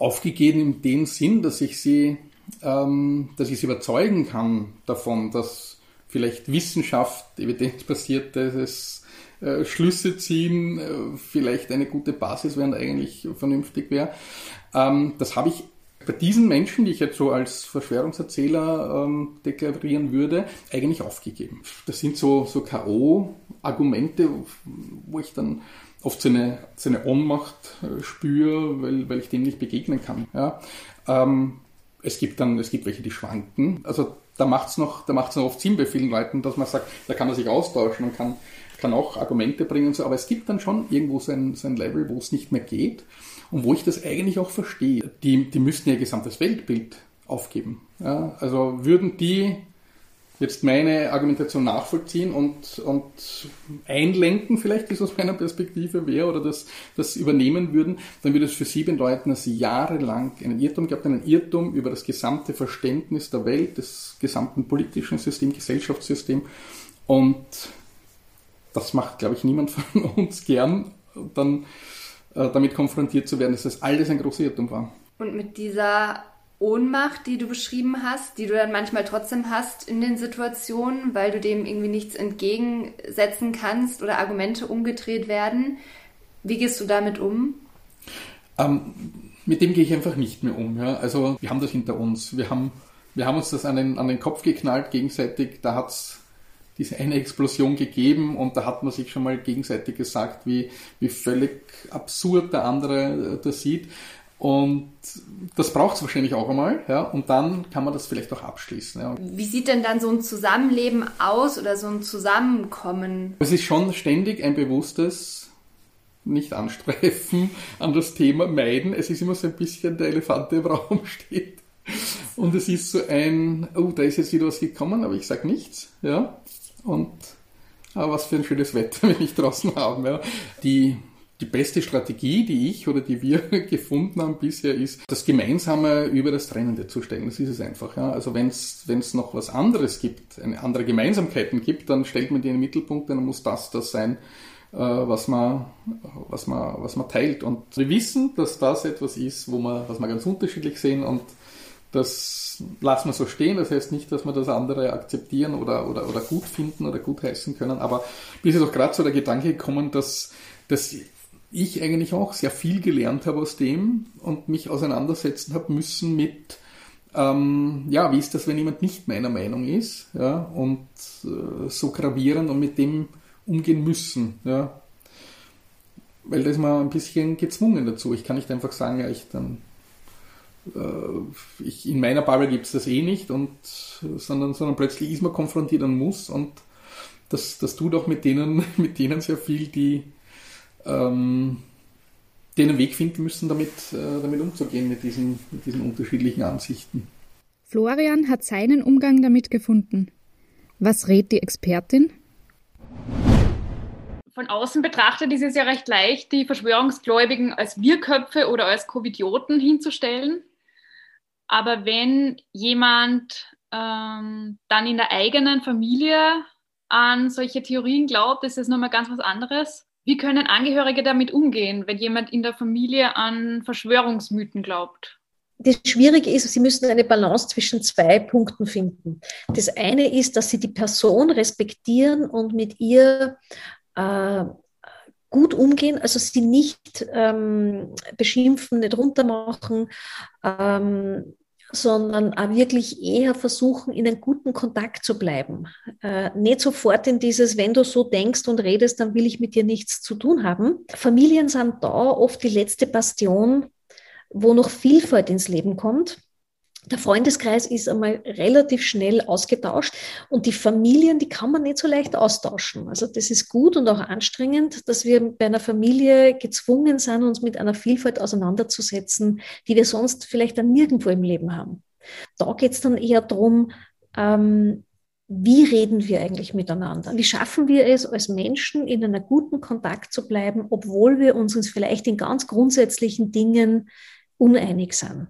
Aufgegeben in dem Sinn, dass ich sie, ähm, dass ich sie überzeugen kann davon, dass vielleicht Wissenschaft, evidenzbasiertes äh, Schlüsse ziehen, äh, vielleicht eine gute Basis wäre und eigentlich vernünftig wäre. Ähm, das habe ich bei diesen Menschen, die ich jetzt so als Verschwörungserzähler ähm, deklarieren würde, eigentlich aufgegeben. Das sind so, so K.O.-Argumente, wo ich dann oft so eine, so eine Ohnmacht äh, spüre, weil, weil ich dem nicht begegnen kann. Ja? Ähm, es gibt dann, es gibt welche, die schwanken. Also da macht es noch, da macht's noch oft Sinn bei vielen Leuten, dass man sagt, da kann man sich austauschen und kann, kann auch Argumente bringen und so. Aber es gibt dann schon irgendwo so ein, so ein Level, wo es nicht mehr geht und wo ich das eigentlich auch verstehe. Die, die müssten ihr gesamtes Weltbild aufgeben. Ja? Also würden die jetzt meine Argumentation nachvollziehen und, und einlenken, vielleicht, es aus meiner Perspektive wäre, oder das, das übernehmen würden, dann würde es für sie bedeuten, dass sie jahrelang einen Irrtum gehabt einen Irrtum über das gesamte Verständnis der Welt, des gesamten politischen Systems, Gesellschaftssystem. Und das macht, glaube ich, niemand von uns gern, dann äh, damit konfrontiert zu werden, dass das alles ein großer Irrtum war. Und mit dieser Ohnmacht, die du beschrieben hast, die du dann manchmal trotzdem hast in den Situationen, weil du dem irgendwie nichts entgegensetzen kannst oder Argumente umgedreht werden. Wie gehst du damit um? Ähm, mit dem gehe ich einfach nicht mehr um. Ja. Also wir haben das hinter uns. Wir haben wir haben uns das an den, an den Kopf geknallt gegenseitig. Da hat es diese eine Explosion gegeben und da hat man sich schon mal gegenseitig gesagt, wie, wie völlig absurd der andere das sieht. Und das braucht es wahrscheinlich auch einmal, ja, und dann kann man das vielleicht auch abschließen. Ja. Wie sieht denn dann so ein Zusammenleben aus oder so ein Zusammenkommen? Es ist schon ständig ein bewusstes nicht anstreifen, an das Thema meiden. Es ist immer so ein bisschen der Elefant, der im Raum steht. Und es ist so ein, oh, da ist jetzt wieder was gekommen, aber ich sage nichts, ja. Und aber was für ein schönes Wetter, wenn ich draußen habe. Ja. Die die beste Strategie, die ich oder die wir gefunden haben bisher, ist, das Gemeinsame über das Trennende zu stellen. Das ist es einfach. Ja. Also wenn es noch was anderes gibt, eine andere Gemeinsamkeiten gibt, dann stellt man die in den Mittelpunkt, dann muss das das sein, äh, was man, was man, was man teilt. Und wir wissen, dass das etwas ist, wo man, was wir ganz unterschiedlich sehen und das lassen wir so stehen. Das heißt nicht, dass wir das andere akzeptieren oder, oder, oder gut finden oder gut heißen können. Aber mir ist auch gerade so der Gedanke gekommen, dass, dass ich eigentlich auch sehr viel gelernt habe aus dem und mich auseinandersetzen habe müssen mit, ähm, ja, wie ist das, wenn jemand nicht meiner Meinung ist, ja, und äh, so gravierend und mit dem umgehen müssen, ja. Weil da ist man ein bisschen gezwungen dazu. Ich kann nicht einfach sagen, ja, ich dann, äh, ich, in meiner Bubble gibt es das eh nicht, und, sondern, sondern plötzlich ist man konfrontiert und muss, und das, das tut auch mit denen, mit denen sehr viel, die, ähm, die einen Weg finden müssen, damit, äh, damit umzugehen, mit diesen, mit diesen unterschiedlichen Ansichten. Florian hat seinen Umgang damit gefunden. Was rät die Expertin? Von außen betrachtet ist es ja recht leicht, die Verschwörungsgläubigen als Wirköpfe oder als Covidioten hinzustellen. Aber wenn jemand ähm, dann in der eigenen Familie an solche Theorien glaubt, ist es nochmal ganz was anderes. Wie können Angehörige damit umgehen, wenn jemand in der Familie an Verschwörungsmythen glaubt? Das Schwierige ist, Sie müssen eine Balance zwischen zwei Punkten finden. Das eine ist, dass Sie die Person respektieren und mit ihr äh, gut umgehen, also sie nicht ähm, beschimpfen, nicht runtermachen, ähm, sondern auch wirklich eher versuchen, in einen guten Kontakt zu bleiben. Äh, nicht sofort in dieses, wenn du so denkst und redest, dann will ich mit dir nichts zu tun haben. Familien sind da oft die letzte Bastion, wo noch Vielfalt ins Leben kommt der Freundeskreis ist einmal relativ schnell ausgetauscht und die Familien, die kann man nicht so leicht austauschen. Also das ist gut und auch anstrengend, dass wir bei einer Familie gezwungen sind, uns mit einer Vielfalt auseinanderzusetzen, die wir sonst vielleicht dann nirgendwo im Leben haben. Da geht es dann eher darum, ähm, wie reden wir eigentlich miteinander? Wie schaffen wir es, als Menschen in einer guten Kontakt zu bleiben, obwohl wir uns vielleicht in ganz grundsätzlichen Dingen uneinig sind?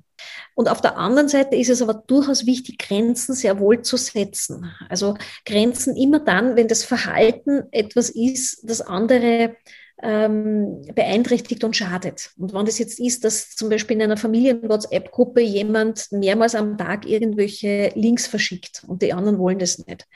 Und auf der anderen Seite ist es aber durchaus wichtig, Grenzen sehr wohl zu setzen. Also Grenzen immer dann, wenn das Verhalten etwas ist, das andere ähm, beeinträchtigt und schadet. Und wenn das jetzt ist, dass zum Beispiel in einer Familien-WhatsApp-Gruppe jemand mehrmals am Tag irgendwelche Links verschickt und die anderen wollen das nicht.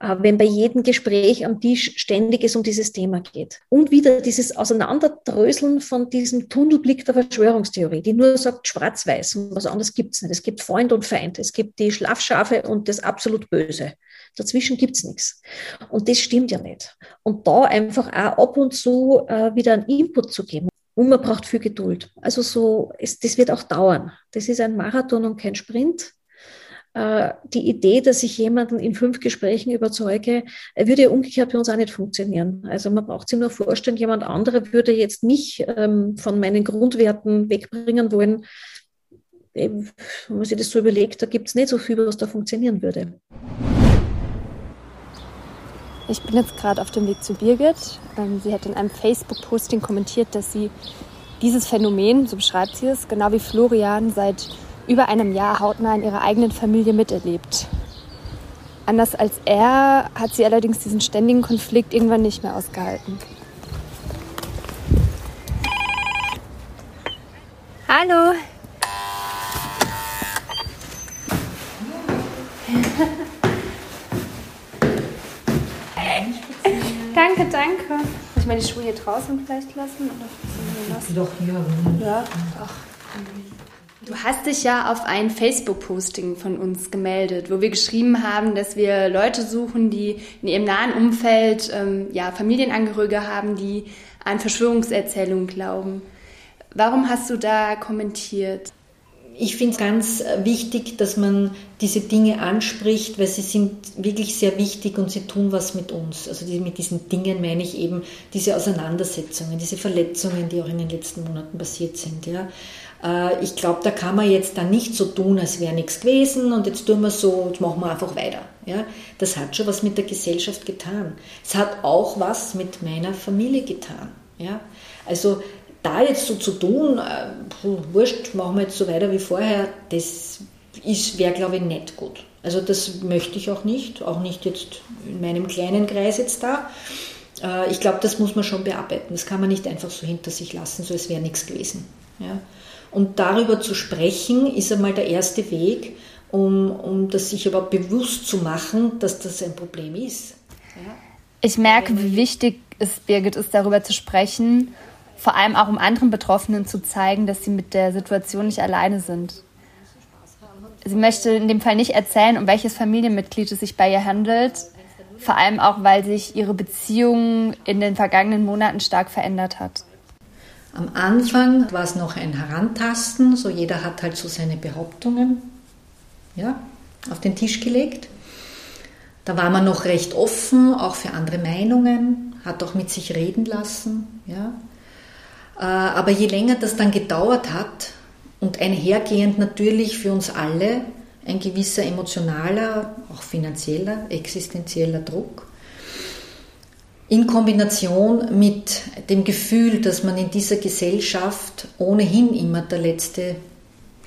Äh, wenn bei jedem Gespräch am Tisch ständig es um dieses Thema geht. Und wieder dieses Auseinanderdröseln von diesem Tunnelblick der Verschwörungstheorie, die nur sagt schwarz-weiß und was anderes gibt es nicht. Es gibt Freund und Feind, es gibt die Schlafschafe und das absolut Böse. Dazwischen gibt es nichts. Und das stimmt ja nicht. Und da einfach auch ab und zu äh, wieder einen Input zu geben. Und man braucht viel Geduld. Also so, es, das wird auch dauern. Das ist ein Marathon und kein Sprint. Äh, die Idee, dass ich jemanden in fünf Gesprächen überzeuge, würde ja umgekehrt bei uns auch nicht funktionieren. Also man braucht sich nur vorstellen, jemand anderer würde jetzt mich ähm, von meinen Grundwerten wegbringen wollen. Wenn man sich das so überlegt, da gibt es nicht so viel, was da funktionieren würde. Ich bin jetzt gerade auf dem Weg zu Birgit. Ähm, sie hat in einem Facebook-Posting kommentiert, dass sie dieses Phänomen, so beschreibt sie es, genau wie Florian seit über einem Jahr hautnah in ihrer eigenen Familie miterlebt. Anders als er hat sie allerdings diesen ständigen Konflikt irgendwann nicht mehr ausgehalten. Hallo. Danke, danke. Muss ich meine Schuhe hier draußen vielleicht lassen? Oder? Doch hier. Ja, ach. Du hast dich ja auf ein Facebook-Posting von uns gemeldet, wo wir geschrieben haben, dass wir Leute suchen, die in ihrem nahen Umfeld ähm, ja, Familienangehörige haben, die an Verschwörungserzählungen glauben. Warum hast du da kommentiert? Ich finde es ganz wichtig, dass man diese Dinge anspricht, weil sie sind wirklich sehr wichtig und sie tun was mit uns. Also mit diesen Dingen meine ich eben diese Auseinandersetzungen, diese Verletzungen, die auch in den letzten Monaten passiert sind. Ja. Äh, ich glaube, da kann man jetzt dann nicht so tun, als wäre nichts gewesen und jetzt tun wir so, jetzt machen wir einfach weiter. Ja. Das hat schon was mit der Gesellschaft getan. Es hat auch was mit meiner Familie getan. Ja. Also da jetzt so zu tun, äh, wurscht, machen wir jetzt so weiter wie vorher, das wäre, glaube ich, nicht gut. Also das möchte ich auch nicht, auch nicht jetzt in meinem kleinen Kreis jetzt da. Äh, ich glaube, das muss man schon bearbeiten. Das kann man nicht einfach so hinter sich lassen, so als wäre nichts gewesen. Ja? Und darüber zu sprechen, ist einmal der erste Weg, um, um das sich aber bewusst zu machen, dass das ein Problem ist. Ja? Ich merke, wie wichtig es Birgit ist, darüber zu sprechen vor allem auch um anderen Betroffenen zu zeigen, dass sie mit der Situation nicht alleine sind. Sie möchte in dem Fall nicht erzählen, um welches Familienmitglied es sich bei ihr handelt, vor allem auch, weil sich ihre Beziehung in den vergangenen Monaten stark verändert hat. Am Anfang war es noch ein Herantasten, so jeder hat halt so seine Behauptungen ja, auf den Tisch gelegt. Da war man noch recht offen, auch für andere Meinungen, hat auch mit sich reden lassen. Ja. Äh, aber je länger das dann gedauert hat und einhergehend natürlich für uns alle ein gewisser emotionaler, auch finanzieller, existenzieller Druck, in Kombination mit dem Gefühl, dass man in dieser Gesellschaft ohnehin immer der letzte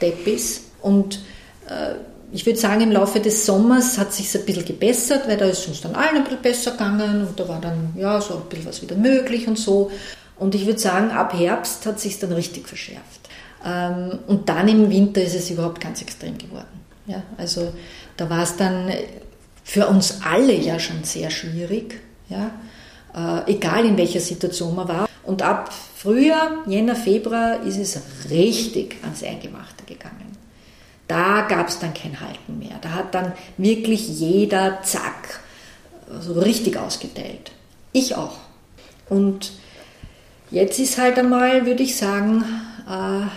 Depp ist. Und äh, ich würde sagen, im Laufe des Sommers hat sich ein bisschen gebessert, weil da ist uns dann allen ein bisschen besser gegangen und da war dann ja so ein bisschen was wieder möglich und so. Und ich würde sagen, ab Herbst hat sich dann richtig verschärft. Ähm, und dann im Winter ist es überhaupt ganz extrem geworden. Ja, also da war es dann für uns alle ja schon sehr schwierig, ja, äh, egal in welcher Situation man war. Und ab Frühjahr, Jänner, Februar ist es richtig ans Eingemachte gegangen. Da gab es dann kein Halten mehr. Da hat dann wirklich jeder, zack, so richtig ausgeteilt. Ich auch. Und Jetzt ist halt einmal, würde ich sagen, äh,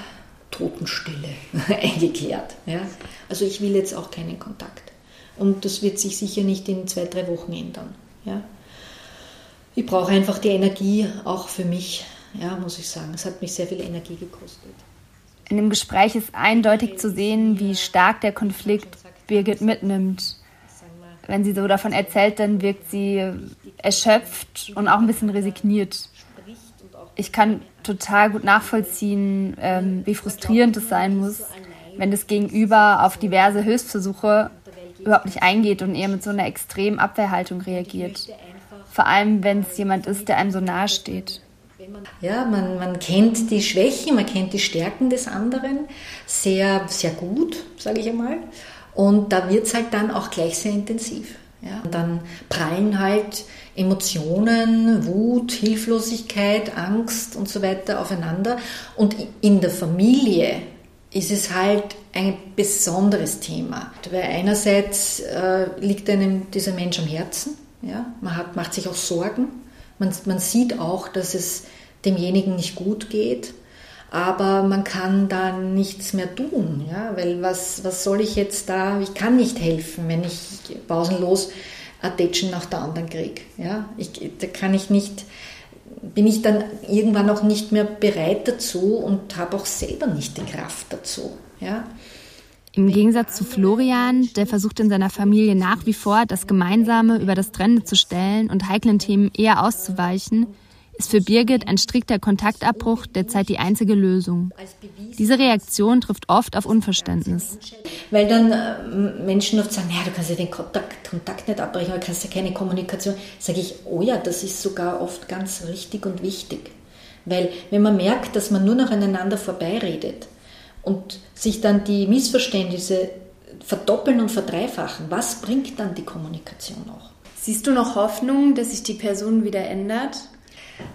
Totenstille eingekehrt. Ja? Also ich will jetzt auch keinen Kontakt. Und das wird sich sicher nicht in zwei, drei Wochen ändern. Ja? Ich brauche einfach die Energie auch für mich, ja, muss ich sagen. Es hat mich sehr viel Energie gekostet. In dem Gespräch ist eindeutig zu sehen, wie stark der Konflikt Birgit mitnimmt. Wenn sie so davon erzählt, dann wirkt sie erschöpft und auch ein bisschen resigniert ich kann total gut nachvollziehen, ähm, wie frustrierend es sein muss, wenn das Gegenüber auf diverse Hilfsversuche überhaupt nicht eingeht und eher mit so einer extremen Abwehrhaltung reagiert. Vor allem, wenn es jemand ist, der einem so nahe steht. Ja, man, man kennt die Schwächen, man kennt die Stärken des anderen sehr, sehr gut, sage ich einmal. Und da wird es halt dann auch gleich sehr intensiv. Ja? Und dann prallen halt Emotionen, Wut, Hilflosigkeit, Angst und so weiter aufeinander. Und in der Familie ist es halt ein besonderes Thema. Weil einerseits äh, liegt einem dieser Mensch am Herzen, ja? man hat, macht sich auch Sorgen, man, man sieht auch, dass es demjenigen nicht gut geht, aber man kann da nichts mehr tun, ja? weil was, was soll ich jetzt da, ich kann nicht helfen, wenn ich pausenlos Attention nach der anderen kriege. Ja? Ich, da kann ich nicht, bin ich dann irgendwann auch nicht mehr bereit dazu und habe auch selber nicht die Kraft dazu. Ja? Im Gegensatz zu Florian, der versucht in seiner Familie nach wie vor, das Gemeinsame über das Trennende zu stellen und heiklen Themen eher auszuweichen, ist für Birgit ein strikter Kontaktabbruch derzeit die einzige Lösung. Diese Reaktion trifft oft auf Unverständnis. Weil dann äh, Menschen oft sagen, ja, du kannst ja den Kontakt, Kontakt nicht abbrechen, du kannst ja keine Kommunikation. Sage ich, oh ja, das ist sogar oft ganz richtig und wichtig. Weil wenn man merkt, dass man nur noch aneinander vorbeiredet und sich dann die Missverständnisse verdoppeln und verdreifachen, was bringt dann die Kommunikation noch? Siehst du noch Hoffnung, dass sich die Person wieder ändert?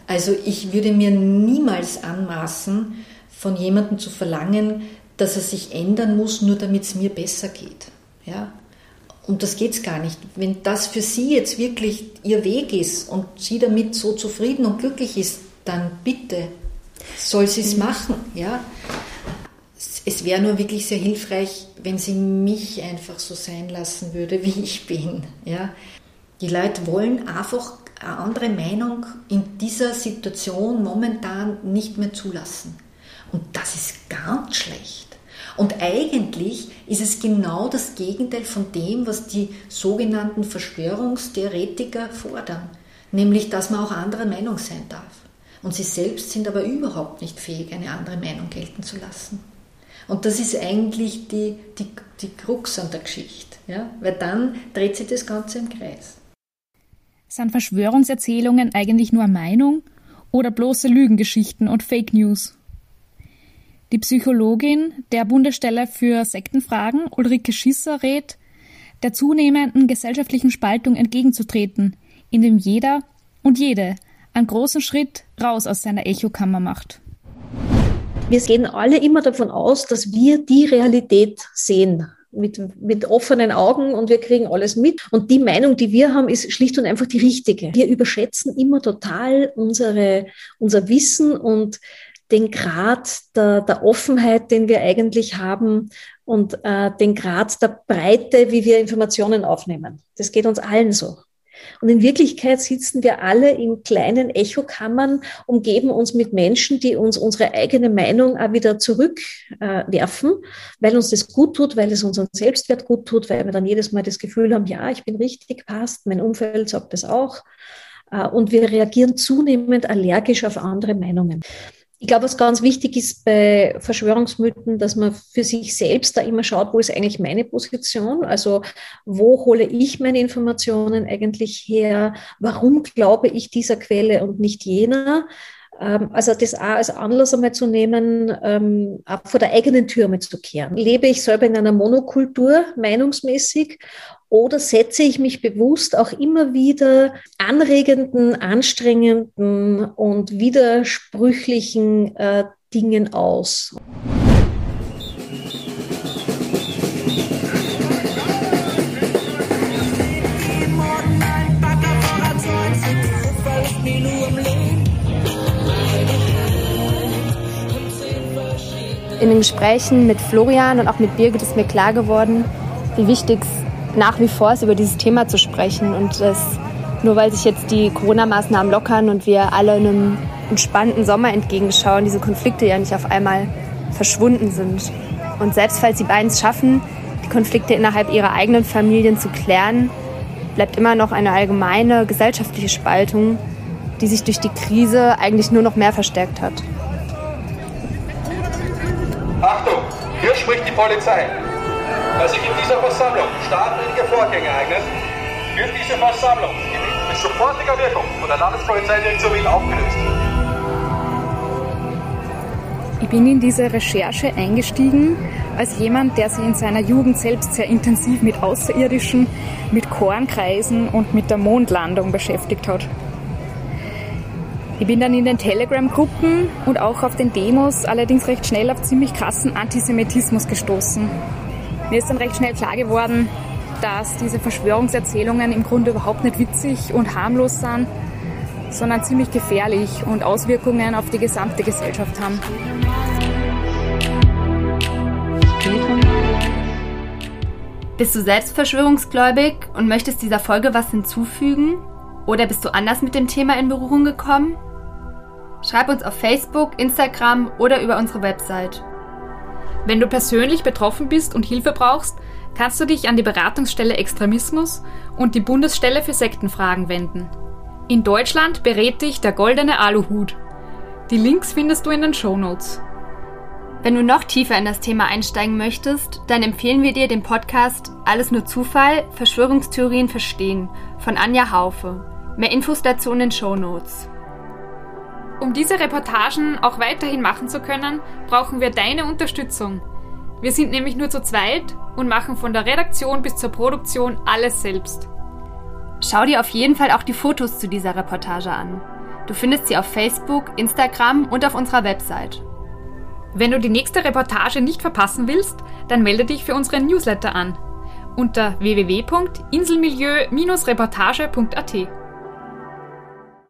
Also ich würde mir niemals anmaßen, von jemandem zu verlangen, dass er sich ändern muss, nur damit es mir besser geht. Ja? Und das geht es gar nicht. Wenn das für sie jetzt wirklich ihr Weg ist und sie damit so zufrieden und glücklich ist, dann bitte soll sie es mhm. machen. Ja? Es wäre nur wirklich sehr hilfreich, wenn sie mich einfach so sein lassen würde, wie ich bin. Ja? Die Leute wollen einfach eine andere Meinung in dieser Situation momentan nicht mehr zulassen. Und das ist ganz schlecht. Und eigentlich ist es genau das Gegenteil von dem, was die sogenannten Verschwörungstheoretiker fordern, nämlich dass man auch anderer Meinung sein darf. Und sie selbst sind aber überhaupt nicht fähig, eine andere Meinung gelten zu lassen. Und das ist eigentlich die, die, die Krux an der Geschichte, ja? weil dann dreht sich das Ganze im Kreis. Sind Verschwörungserzählungen eigentlich nur Meinung oder bloße Lügengeschichten und Fake News? Die Psychologin der Bundesstelle für Sektenfragen, Ulrike Schisser, rät, der zunehmenden gesellschaftlichen Spaltung entgegenzutreten, indem jeder und jede einen großen Schritt raus aus seiner Echokammer macht. Wir gehen alle immer davon aus, dass wir die Realität sehen mit, mit offenen Augen und wir kriegen alles mit. Und die Meinung, die wir haben, ist schlicht und einfach die richtige. Wir überschätzen immer total unsere, unser Wissen und den Grad der, der Offenheit, den wir eigentlich haben und äh, den Grad der Breite, wie wir Informationen aufnehmen. Das geht uns allen so. Und in Wirklichkeit sitzen wir alle in kleinen Echokammern, umgeben uns mit Menschen, die uns unsere eigene Meinung auch wieder zurückwerfen, äh, weil uns das gut tut, weil es unseren Selbstwert gut tut, weil wir dann jedes Mal das Gefühl haben, ja, ich bin richtig, passt, mein Umfeld sagt das auch. Äh, und wir reagieren zunehmend allergisch auf andere Meinungen. Ich glaube, was ganz wichtig ist bei Verschwörungsmythen, dass man für sich selbst da immer schaut, wo ist eigentlich meine Position? Also wo hole ich meine Informationen eigentlich her? Warum glaube ich dieser Quelle und nicht jener? Ähm, also das auch als Anlass einmal zu nehmen, ähm, vor der eigenen Tür mal zu kehren. Lebe ich selber in einer Monokultur, meinungsmäßig, oder setze ich mich bewusst auch immer wieder anregenden, anstrengenden und widersprüchlichen äh, Dingen aus? In den Gesprächen mit Florian und auch mit Birgit ist mir klar geworden, wie wichtig es nach wie vor ist, über dieses Thema zu sprechen. Und das, nur weil sich jetzt die Corona-Maßnahmen lockern und wir alle einem entspannten Sommer entgegenschauen, diese Konflikte ja nicht auf einmal verschwunden sind. Und selbst falls die beiden es schaffen, die Konflikte innerhalb ihrer eigenen Familien zu klären, bleibt immer noch eine allgemeine gesellschaftliche Spaltung, die sich durch die Krise eigentlich nur noch mehr verstärkt hat. Achtung, hier spricht die Polizei. Da sich in dieser Versammlung staatliche Vorgänge ereignen, wird diese Versammlung mit sofortiger Wirkung von der Landespolizeidirektion Wien aufgelöst. Ich bin in diese Recherche eingestiegen als jemand, der sich in seiner Jugend selbst sehr intensiv mit Außerirdischen, mit Kornkreisen und mit der Mondlandung beschäftigt hat. Ich bin dann in den Telegram-Gruppen und auch auf den Demos allerdings recht schnell auf ziemlich krassen Antisemitismus gestoßen. Mir ist dann recht schnell klar geworden, dass diese Verschwörungserzählungen im Grunde überhaupt nicht witzig und harmlos sind, sondern ziemlich gefährlich und Auswirkungen auf die gesamte Gesellschaft haben. Bist du selbst verschwörungsgläubig und möchtest dieser Folge was hinzufügen? Oder bist du anders mit dem Thema in Berührung gekommen? Schreib uns auf Facebook, Instagram oder über unsere Website. Wenn du persönlich betroffen bist und Hilfe brauchst, kannst du dich an die Beratungsstelle Extremismus und die Bundesstelle für Sektenfragen wenden. In Deutschland berät dich der goldene Aluhut. Die Links findest du in den Show Notes. Wenn du noch tiefer in das Thema einsteigen möchtest, dann empfehlen wir dir den Podcast Alles nur Zufall, Verschwörungstheorien verstehen von Anja Haufe. Mehr Infos dazu in den Show Notes. Um diese Reportagen auch weiterhin machen zu können, brauchen wir deine Unterstützung. Wir sind nämlich nur zu zweit und machen von der Redaktion bis zur Produktion alles selbst. Schau dir auf jeden Fall auch die Fotos zu dieser Reportage an. Du findest sie auf Facebook, Instagram und auf unserer Website. Wenn du die nächste Reportage nicht verpassen willst, dann melde dich für unseren Newsletter an unter www.inselmilieu-reportage.at.